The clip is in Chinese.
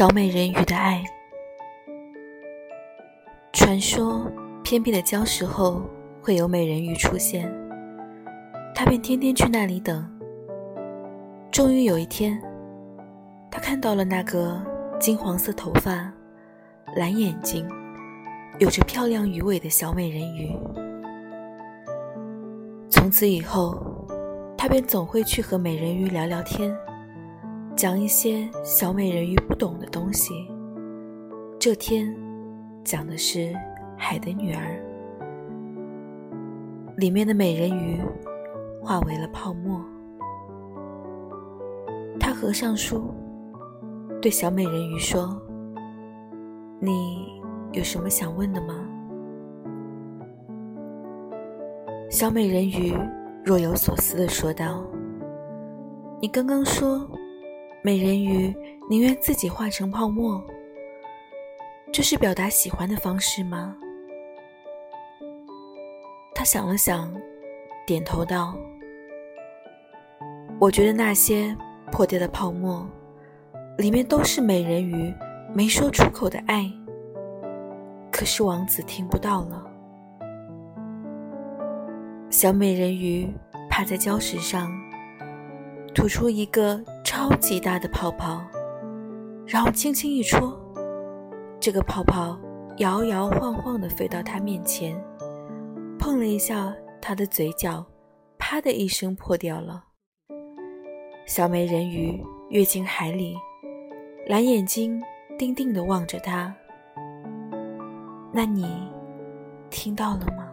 小美人鱼的爱。传说，偏僻的礁石后会有美人鱼出现，他便天天去那里等。终于有一天，他看到了那个金黄色头发、蓝眼睛、有着漂亮鱼尾的小美人鱼。从此以后，他便总会去和美人鱼聊聊天。讲一些小美人鱼不懂的东西。这天讲的是海的女儿，里面的美人鱼化为了泡沫。他合上书，对小美人鱼说：“你有什么想问的吗？”小美人鱼若有所思地说道：“你刚刚说。”美人鱼宁愿自己化成泡沫，这是表达喜欢的方式吗？他想了想，点头道：“我觉得那些破掉的泡沫，里面都是美人鱼没说出口的爱。可是王子听不到了。”小美人鱼趴在礁石上，吐出一个。超级大的泡泡，然后轻轻一戳，这个泡泡摇摇晃晃地飞到他面前，碰了一下他的嘴角，啪的一声破掉了。小美人鱼跃进海里，蓝眼睛定定地望着他。那你听到了吗？